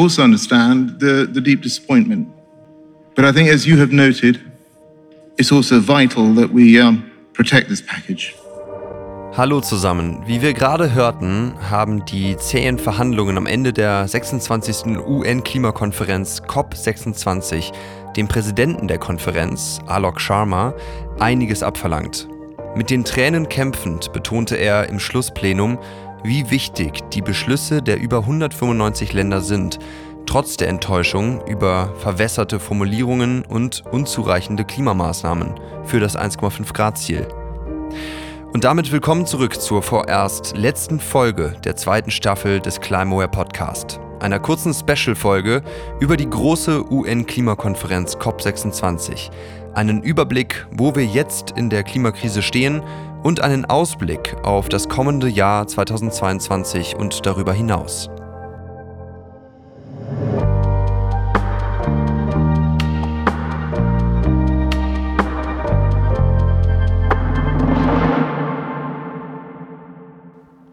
also understand the, the deep disappointment. But I think, as you have noted, it's also vital that we um, protect this package. Hallo zusammen. Wie wir gerade hörten, haben die zähen Verhandlungen am Ende der 26. UN-Klimakonferenz COP26 dem Präsidenten der Konferenz, Alok Sharma, einiges abverlangt. Mit den Tränen kämpfend betonte er im Schlussplenum, wie wichtig die Beschlüsse der über 195 Länder sind, trotz der Enttäuschung über verwässerte Formulierungen und unzureichende Klimamaßnahmen für das 1,5 Grad Ziel. Und damit willkommen zurück zur vorerst letzten Folge der zweiten Staffel des Climaware Podcast, einer kurzen Special-Folge über die große UN-Klimakonferenz COP26, einen Überblick, wo wir jetzt in der Klimakrise stehen und einen Ausblick auf das kommende Jahr 2022 und darüber hinaus.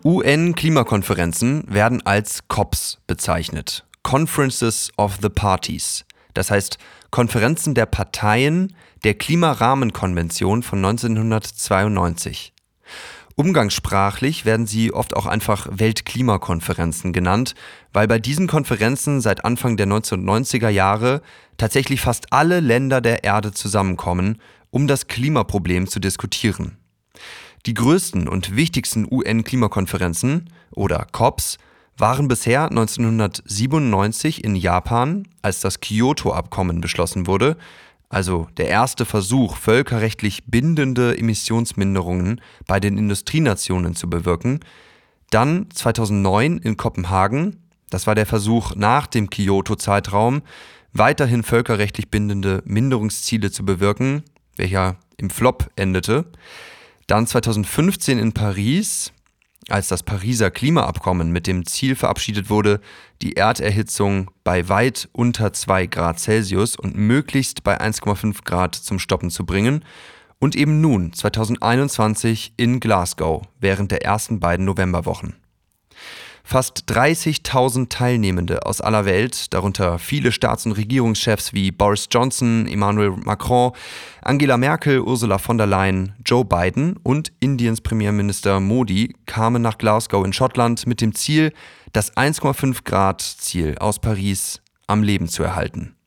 UN-Klimakonferenzen werden als COPs bezeichnet. Conferences of the Parties. Das heißt Konferenzen der Parteien der Klimarahmenkonvention von 1992. Umgangssprachlich werden sie oft auch einfach Weltklimakonferenzen genannt, weil bei diesen Konferenzen seit Anfang der 1990er Jahre tatsächlich fast alle Länder der Erde zusammenkommen, um das Klimaproblem zu diskutieren. Die größten und wichtigsten UN-Klimakonferenzen oder COPs waren bisher 1997 in Japan, als das Kyoto-Abkommen beschlossen wurde, also der erste Versuch, völkerrechtlich bindende Emissionsminderungen bei den Industrienationen zu bewirken, dann 2009 in Kopenhagen, das war der Versuch nach dem Kyoto-Zeitraum, weiterhin völkerrechtlich bindende Minderungsziele zu bewirken, welcher im Flop endete, dann 2015 in Paris, als das Pariser Klimaabkommen mit dem Ziel verabschiedet wurde, die Erderhitzung bei weit unter 2 Grad Celsius und möglichst bei 1,5 Grad zum Stoppen zu bringen. Und eben nun, 2021, in Glasgow während der ersten beiden Novemberwochen. Fast 30.000 Teilnehmende aus aller Welt, darunter viele Staats- und Regierungschefs wie Boris Johnson, Emmanuel Macron, Angela Merkel, Ursula von der Leyen, Joe Biden und Indiens Premierminister Modi kamen nach Glasgow in Schottland mit dem Ziel, das 1,5 Grad Ziel aus Paris am Leben zu erhalten.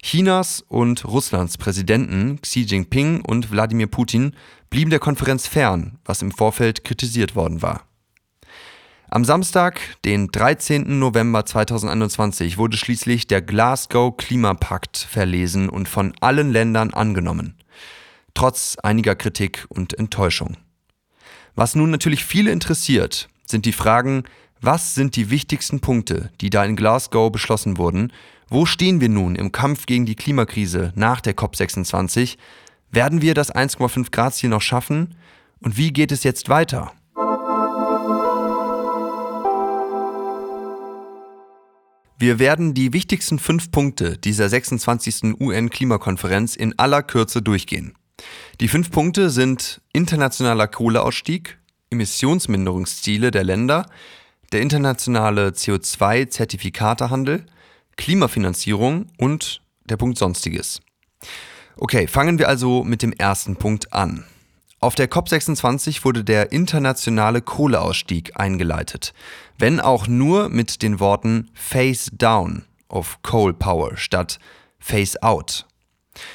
Chinas und Russlands Präsidenten Xi Jinping und Wladimir Putin blieben der Konferenz fern, was im Vorfeld kritisiert worden war. Am Samstag, den 13. November 2021, wurde schließlich der Glasgow Klimapakt verlesen und von allen Ländern angenommen. Trotz einiger Kritik und Enttäuschung. Was nun natürlich viele interessiert, sind die Fragen, was sind die wichtigsten Punkte, die da in Glasgow beschlossen wurden? Wo stehen wir nun im Kampf gegen die Klimakrise nach der COP26? Werden wir das 1,5 Grad Ziel noch schaffen? Und wie geht es jetzt weiter? Wir werden die wichtigsten fünf Punkte dieser 26. UN-Klimakonferenz in aller Kürze durchgehen. Die fünf Punkte sind internationaler Kohleausstieg, Emissionsminderungsziele der Länder, der internationale CO2-Zertifikatehandel, Klimafinanzierung und der Punkt Sonstiges. Okay, fangen wir also mit dem ersten Punkt an. Auf der COP26 wurde der internationale Kohleausstieg eingeleitet, wenn auch nur mit den Worten Phase Down of Coal Power statt Phase Out.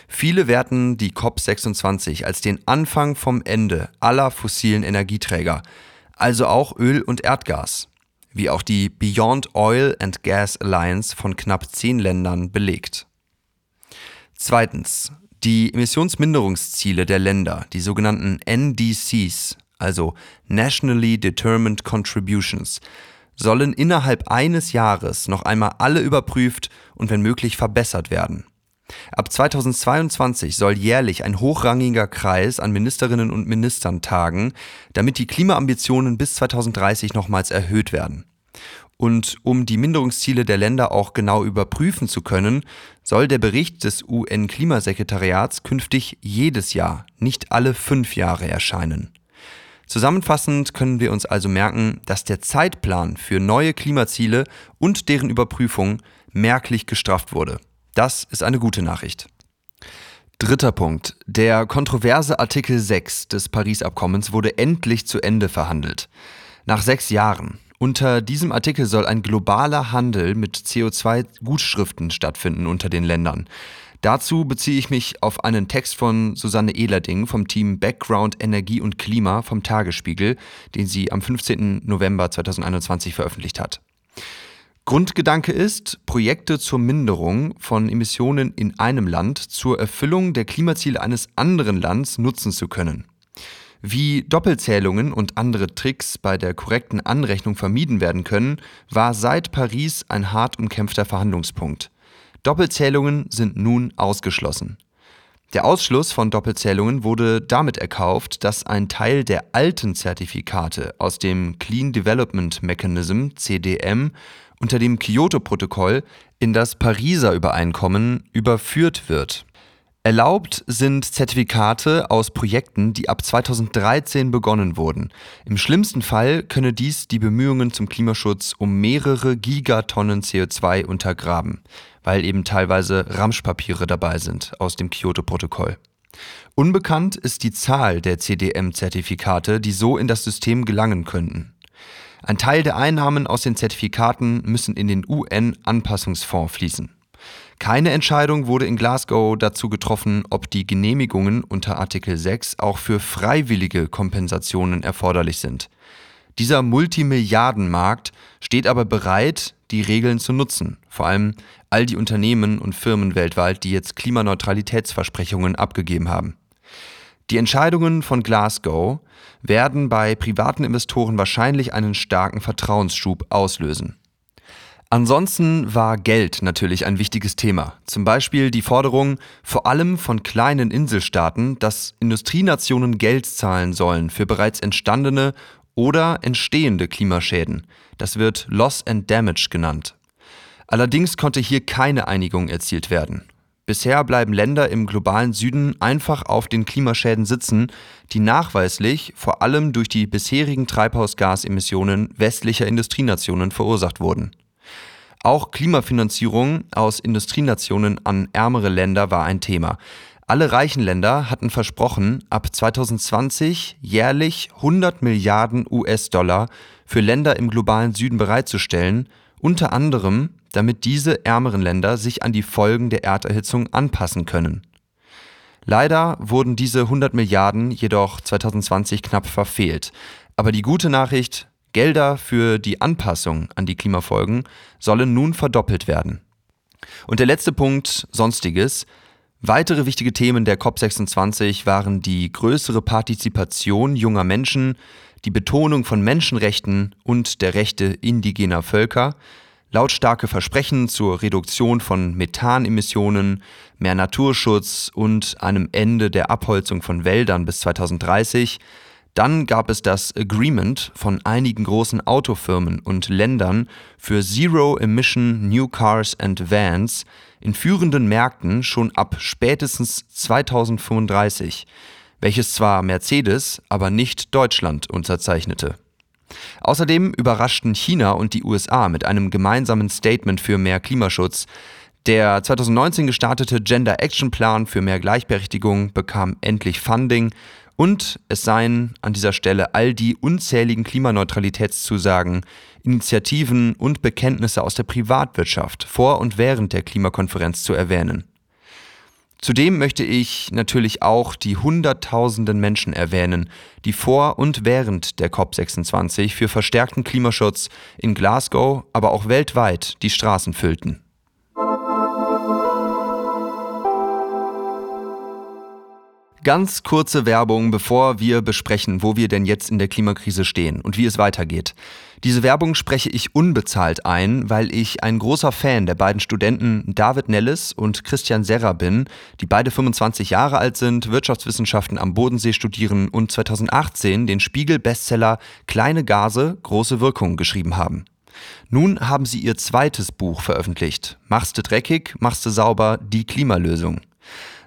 Viele werten die COP26 als den Anfang vom Ende aller fossilen Energieträger, also auch Öl und Erdgas, wie auch die Beyond Oil and Gas Alliance von knapp zehn Ländern belegt. Zweitens, die Emissionsminderungsziele der Länder, die sogenannten NDCs, also Nationally Determined Contributions, sollen innerhalb eines Jahres noch einmal alle überprüft und wenn möglich verbessert werden. Ab 2022 soll jährlich ein hochrangiger Kreis an Ministerinnen und Ministern tagen, damit die Klimaambitionen bis 2030 nochmals erhöht werden. Und um die Minderungsziele der Länder auch genau überprüfen zu können, soll der Bericht des UN-Klimasekretariats künftig jedes Jahr, nicht alle fünf Jahre erscheinen. Zusammenfassend können wir uns also merken, dass der Zeitplan für neue Klimaziele und deren Überprüfung merklich gestrafft wurde. Das ist eine gute Nachricht. Dritter Punkt. Der kontroverse Artikel 6 des Paris-Abkommens wurde endlich zu Ende verhandelt. Nach sechs Jahren. Unter diesem Artikel soll ein globaler Handel mit CO2-Gutschriften stattfinden unter den Ländern. Dazu beziehe ich mich auf einen Text von Susanne Ehlerding vom Team Background Energie und Klima vom Tagesspiegel, den sie am 15. November 2021 veröffentlicht hat. Grundgedanke ist, Projekte zur Minderung von Emissionen in einem Land zur Erfüllung der Klimaziele eines anderen Lands nutzen zu können. Wie Doppelzählungen und andere Tricks bei der korrekten Anrechnung vermieden werden können, war seit Paris ein hart umkämpfter Verhandlungspunkt. Doppelzählungen sind nun ausgeschlossen. Der Ausschluss von Doppelzählungen wurde damit erkauft, dass ein Teil der alten Zertifikate aus dem Clean Development Mechanism CDM unter dem Kyoto-Protokoll in das Pariser Übereinkommen überführt wird Erlaubt sind Zertifikate aus Projekten, die ab 2013 begonnen wurden. Im schlimmsten Fall könne dies die Bemühungen zum Klimaschutz um mehrere Gigatonnen CO2 untergraben, weil eben teilweise Ramschpapiere dabei sind aus dem Kyoto-Protokoll. Unbekannt ist die Zahl der CDM-Zertifikate, die so in das System gelangen könnten. Ein Teil der Einnahmen aus den Zertifikaten müssen in den UN-Anpassungsfonds fließen. Keine Entscheidung wurde in Glasgow dazu getroffen, ob die Genehmigungen unter Artikel 6 auch für freiwillige Kompensationen erforderlich sind. Dieser Multimilliardenmarkt steht aber bereit, die Regeln zu nutzen, vor allem all die Unternehmen und Firmen weltweit, die jetzt Klimaneutralitätsversprechungen abgegeben haben. Die Entscheidungen von Glasgow werden bei privaten Investoren wahrscheinlich einen starken Vertrauensschub auslösen. Ansonsten war Geld natürlich ein wichtiges Thema. Zum Beispiel die Forderung, vor allem von kleinen Inselstaaten, dass Industrienationen Geld zahlen sollen für bereits entstandene oder entstehende Klimaschäden. Das wird Loss and Damage genannt. Allerdings konnte hier keine Einigung erzielt werden. Bisher bleiben Länder im globalen Süden einfach auf den Klimaschäden sitzen, die nachweislich vor allem durch die bisherigen Treibhausgasemissionen westlicher Industrienationen verursacht wurden. Auch Klimafinanzierung aus Industrienationen an ärmere Länder war ein Thema. Alle reichen Länder hatten versprochen, ab 2020 jährlich 100 Milliarden US-Dollar für Länder im globalen Süden bereitzustellen, unter anderem, damit diese ärmeren Länder sich an die Folgen der Erderhitzung anpassen können. Leider wurden diese 100 Milliarden jedoch 2020 knapp verfehlt. Aber die gute Nachricht, Gelder für die Anpassung an die Klimafolgen sollen nun verdoppelt werden. Und der letzte Punkt, Sonstiges. Weitere wichtige Themen der COP26 waren die größere Partizipation junger Menschen, die Betonung von Menschenrechten und der Rechte indigener Völker, lautstarke Versprechen zur Reduktion von Methanemissionen, mehr Naturschutz und einem Ende der Abholzung von Wäldern bis 2030, dann gab es das Agreement von einigen großen Autofirmen und Ländern für Zero-Emission New Cars and Vans in führenden Märkten schon ab spätestens 2035, welches zwar Mercedes, aber nicht Deutschland unterzeichnete. Außerdem überraschten China und die USA mit einem gemeinsamen Statement für mehr Klimaschutz. Der 2019 gestartete Gender Action Plan für mehr Gleichberechtigung bekam endlich Funding und es seien an dieser Stelle all die unzähligen Klimaneutralitätszusagen, Initiativen und Bekenntnisse aus der Privatwirtschaft vor und während der Klimakonferenz zu erwähnen. Zudem möchte ich natürlich auch die Hunderttausenden Menschen erwähnen, die vor und während der COP26 für verstärkten Klimaschutz in Glasgow, aber auch weltweit die Straßen füllten. Ganz kurze Werbung, bevor wir besprechen, wo wir denn jetzt in der Klimakrise stehen und wie es weitergeht. Diese Werbung spreche ich unbezahlt ein, weil ich ein großer Fan der beiden Studenten David Nellis und Christian Serra bin, die beide 25 Jahre alt sind, Wirtschaftswissenschaften am Bodensee studieren und 2018 den Spiegel-Bestseller Kleine Gase, große Wirkung geschrieben haben. Nun haben sie ihr zweites Buch veröffentlicht. Machste dreckig, machste sauber, die Klimalösung.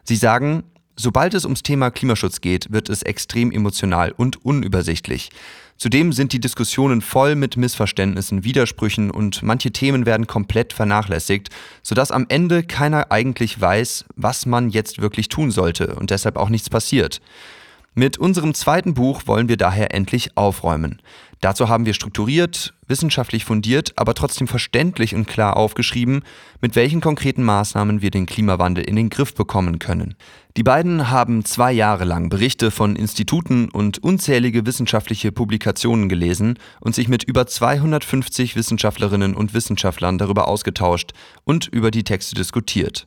Sie sagen, Sobald es ums Thema Klimaschutz geht, wird es extrem emotional und unübersichtlich. Zudem sind die Diskussionen voll mit Missverständnissen, Widersprüchen und manche Themen werden komplett vernachlässigt, sodass am Ende keiner eigentlich weiß, was man jetzt wirklich tun sollte und deshalb auch nichts passiert. Mit unserem zweiten Buch wollen wir daher endlich aufräumen. Dazu haben wir strukturiert, wissenschaftlich fundiert, aber trotzdem verständlich und klar aufgeschrieben, mit welchen konkreten Maßnahmen wir den Klimawandel in den Griff bekommen können. Die beiden haben zwei Jahre lang Berichte von Instituten und unzählige wissenschaftliche Publikationen gelesen und sich mit über 250 Wissenschaftlerinnen und Wissenschaftlern darüber ausgetauscht und über die Texte diskutiert.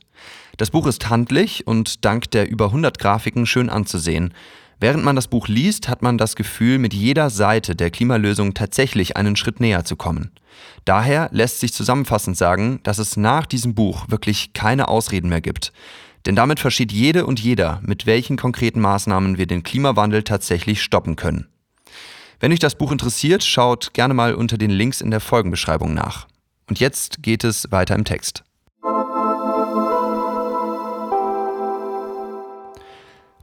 Das Buch ist handlich und dank der über 100 Grafiken schön anzusehen. Während man das Buch liest, hat man das Gefühl, mit jeder Seite der Klimalösung tatsächlich einen Schritt näher zu kommen. Daher lässt sich zusammenfassend sagen, dass es nach diesem Buch wirklich keine Ausreden mehr gibt. Denn damit versteht jede und jeder, mit welchen konkreten Maßnahmen wir den Klimawandel tatsächlich stoppen können. Wenn euch das Buch interessiert, schaut gerne mal unter den Links in der Folgenbeschreibung nach. Und jetzt geht es weiter im Text.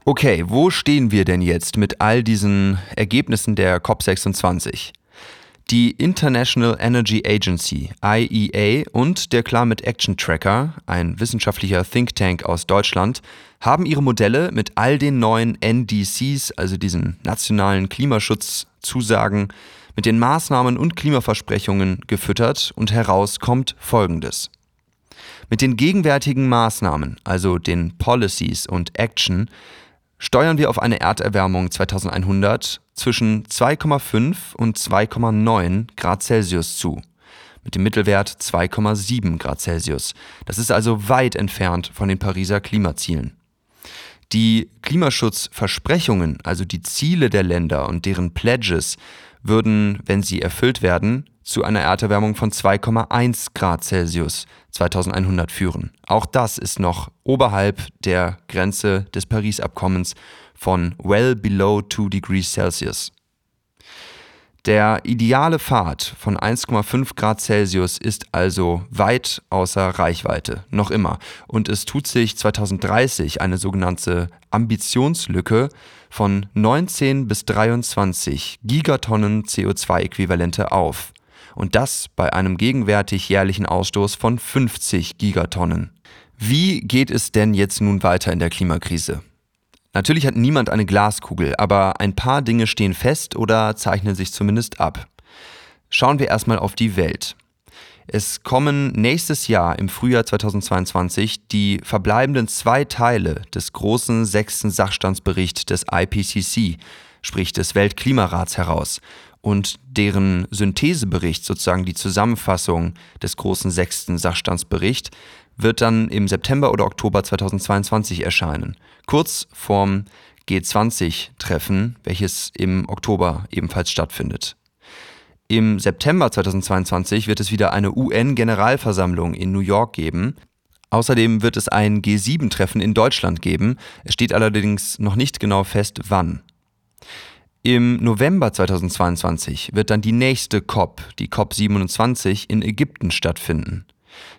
Okay, wo stehen wir denn jetzt mit all diesen Ergebnissen der COP26? Die International Energy Agency, IEA, und der Climate Action Tracker, ein wissenschaftlicher Think Tank aus Deutschland, haben ihre Modelle mit all den neuen NDCs, also diesen nationalen Klimaschutzzusagen, mit den Maßnahmen und Klimaversprechungen gefüttert und heraus kommt Folgendes. Mit den gegenwärtigen Maßnahmen, also den Policies und Action, steuern wir auf eine Erderwärmung 2100 zwischen 2,5 und 2,9 Grad Celsius zu, mit dem Mittelwert 2,7 Grad Celsius. Das ist also weit entfernt von den Pariser Klimazielen. Die Klimaschutzversprechungen, also die Ziele der Länder und deren Pledges, würden, wenn sie erfüllt werden, zu einer Erderwärmung von 2,1 Grad Celsius 2100 führen. Auch das ist noch oberhalb der Grenze des Paris-Abkommens von well below 2 degrees Celsius. Der ideale Pfad von 1,5 Grad Celsius ist also weit außer Reichweite, noch immer. Und es tut sich 2030 eine sogenannte Ambitionslücke von 19 bis 23 Gigatonnen CO2-Äquivalente auf und das bei einem gegenwärtig jährlichen Ausstoß von 50 Gigatonnen. Wie geht es denn jetzt nun weiter in der Klimakrise? Natürlich hat niemand eine Glaskugel, aber ein paar Dinge stehen fest oder zeichnen sich zumindest ab. Schauen wir erstmal auf die Welt. Es kommen nächstes Jahr im Frühjahr 2022 die verbleibenden zwei Teile des großen sechsten Sachstandsberichts des IPCC, sprich des Weltklimarats, heraus und deren Synthesebericht, sozusagen die Zusammenfassung des großen sechsten Sachstandsbericht, wird dann im September oder Oktober 2022 erscheinen, kurz vorm G20-Treffen, welches im Oktober ebenfalls stattfindet. Im September 2022 wird es wieder eine UN-Generalversammlung in New York geben. Außerdem wird es ein G7-Treffen in Deutschland geben. Es steht allerdings noch nicht genau fest, wann. Im November 2022 wird dann die nächste COP, die COP27, in Ägypten stattfinden.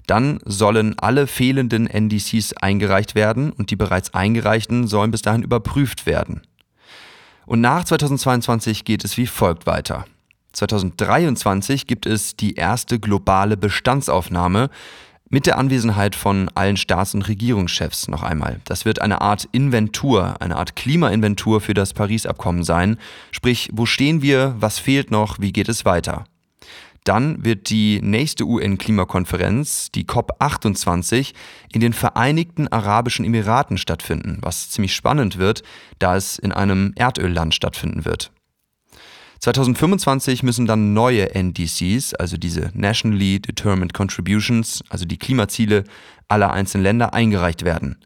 Dann sollen alle fehlenden NDCs eingereicht werden und die bereits eingereichten sollen bis dahin überprüft werden. Und nach 2022 geht es wie folgt weiter. 2023 gibt es die erste globale Bestandsaufnahme, mit der Anwesenheit von allen Staats- und Regierungschefs noch einmal. Das wird eine Art Inventur, eine Art Klimainventur für das Paris-Abkommen sein. Sprich, wo stehen wir, was fehlt noch, wie geht es weiter? Dann wird die nächste UN-Klimakonferenz, die COP28, in den Vereinigten Arabischen Emiraten stattfinden, was ziemlich spannend wird, da es in einem Erdölland stattfinden wird. 2025 müssen dann neue NDCs, also diese Nationally Determined Contributions, also die Klimaziele aller einzelnen Länder, eingereicht werden.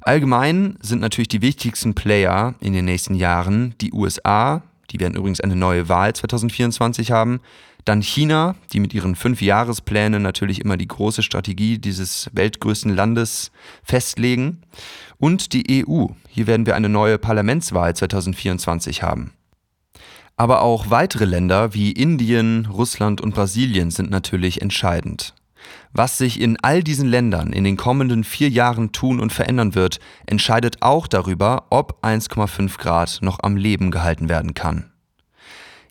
Allgemein sind natürlich die wichtigsten Player in den nächsten Jahren die USA, die werden übrigens eine neue Wahl 2024 haben, dann China, die mit ihren Fünfjahresplänen natürlich immer die große Strategie dieses weltgrößten Landes festlegen, und die EU. Hier werden wir eine neue Parlamentswahl 2024 haben. Aber auch weitere Länder wie Indien, Russland und Brasilien sind natürlich entscheidend. Was sich in all diesen Ländern in den kommenden vier Jahren tun und verändern wird, entscheidet auch darüber, ob 1,5 Grad noch am Leben gehalten werden kann.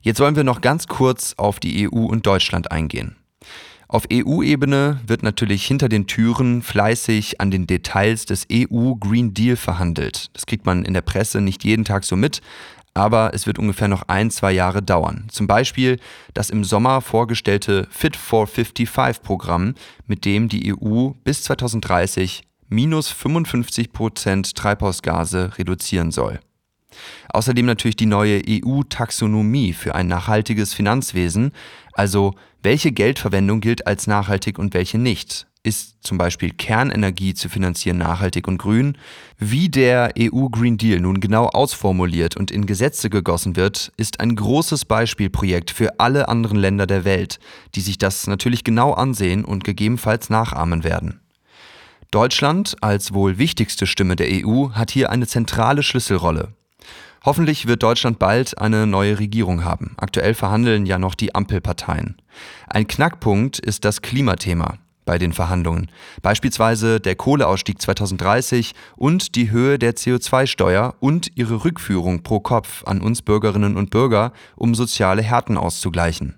Jetzt wollen wir noch ganz kurz auf die EU und Deutschland eingehen. Auf EU-Ebene wird natürlich hinter den Türen fleißig an den Details des EU Green Deal verhandelt. Das kriegt man in der Presse nicht jeden Tag so mit, aber es wird ungefähr noch ein, zwei Jahre dauern. Zum Beispiel das im Sommer vorgestellte Fit for 55-Programm, mit dem die EU bis 2030 minus 55 Prozent Treibhausgase reduzieren soll. Außerdem natürlich die neue EU-Taxonomie für ein nachhaltiges Finanzwesen, also welche Geldverwendung gilt als nachhaltig und welche nicht. Ist zum Beispiel Kernenergie zu finanzieren nachhaltig und grün? Wie der EU Green Deal nun genau ausformuliert und in Gesetze gegossen wird, ist ein großes Beispielprojekt für alle anderen Länder der Welt, die sich das natürlich genau ansehen und gegebenenfalls nachahmen werden. Deutschland als wohl wichtigste Stimme der EU hat hier eine zentrale Schlüsselrolle. Hoffentlich wird Deutschland bald eine neue Regierung haben. Aktuell verhandeln ja noch die Ampelparteien. Ein Knackpunkt ist das Klimathema bei den Verhandlungen, beispielsweise der Kohleausstieg 2030 und die Höhe der CO2-Steuer und ihre Rückführung pro Kopf an uns Bürgerinnen und Bürger, um soziale Härten auszugleichen.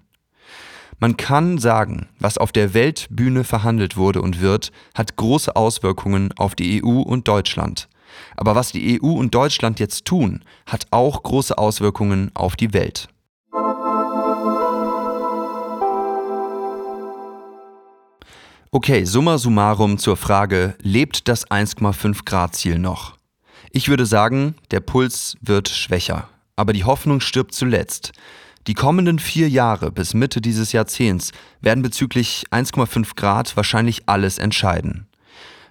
Man kann sagen, was auf der Weltbühne verhandelt wurde und wird, hat große Auswirkungen auf die EU und Deutschland. Aber was die EU und Deutschland jetzt tun, hat auch große Auswirkungen auf die Welt. Okay, summa summarum zur Frage, lebt das 1,5 Grad Ziel noch? Ich würde sagen, der Puls wird schwächer, aber die Hoffnung stirbt zuletzt. Die kommenden vier Jahre bis Mitte dieses Jahrzehnts werden bezüglich 1,5 Grad wahrscheinlich alles entscheiden.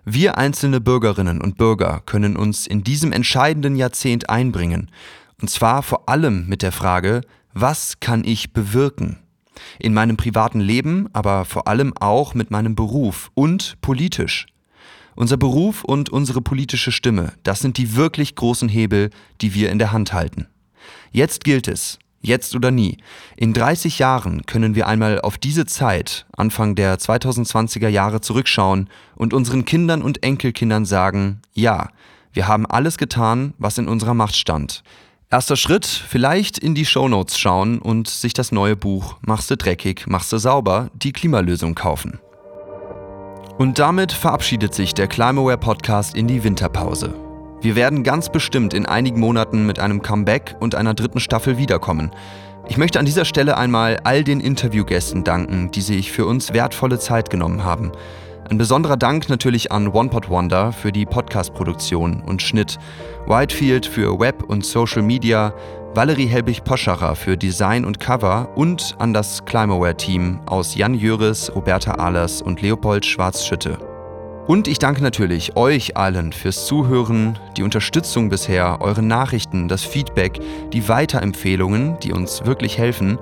Wir einzelne Bürgerinnen und Bürger können uns in diesem entscheidenden Jahrzehnt einbringen, und zwar vor allem mit der Frage, was kann ich bewirken? In meinem privaten Leben, aber vor allem auch mit meinem Beruf und politisch. Unser Beruf und unsere politische Stimme, das sind die wirklich großen Hebel, die wir in der Hand halten. Jetzt gilt es, Jetzt oder nie. In 30 Jahren können wir einmal auf diese Zeit, Anfang der 2020er Jahre, zurückschauen und unseren Kindern und Enkelkindern sagen, ja, wir haben alles getan, was in unserer Macht stand. Erster Schritt, vielleicht in die Shownotes schauen und sich das neue Buch Machst du dreckig, machst du sauber, die Klimalösung kaufen. Und damit verabschiedet sich der Climaware Podcast in die Winterpause. Wir werden ganz bestimmt in einigen Monaten mit einem Comeback und einer dritten Staffel wiederkommen. Ich möchte an dieser Stelle einmal all den Interviewgästen danken, die sich für uns wertvolle Zeit genommen haben. Ein besonderer Dank natürlich an OnePod Wonder für die Podcast-Produktion und Schnitt, Whitefield für Web und Social Media, Valerie Helbig-Poschacher für Design und Cover und an das Climaware-Team aus Jan Jöris, Roberta Ahlers und Leopold Schwarzschütte. Und ich danke natürlich euch allen fürs Zuhören, die Unterstützung bisher, eure Nachrichten, das Feedback, die Weiterempfehlungen, die uns wirklich helfen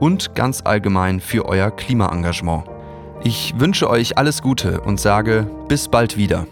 und ganz allgemein für euer Klimaengagement. Ich wünsche euch alles Gute und sage bis bald wieder.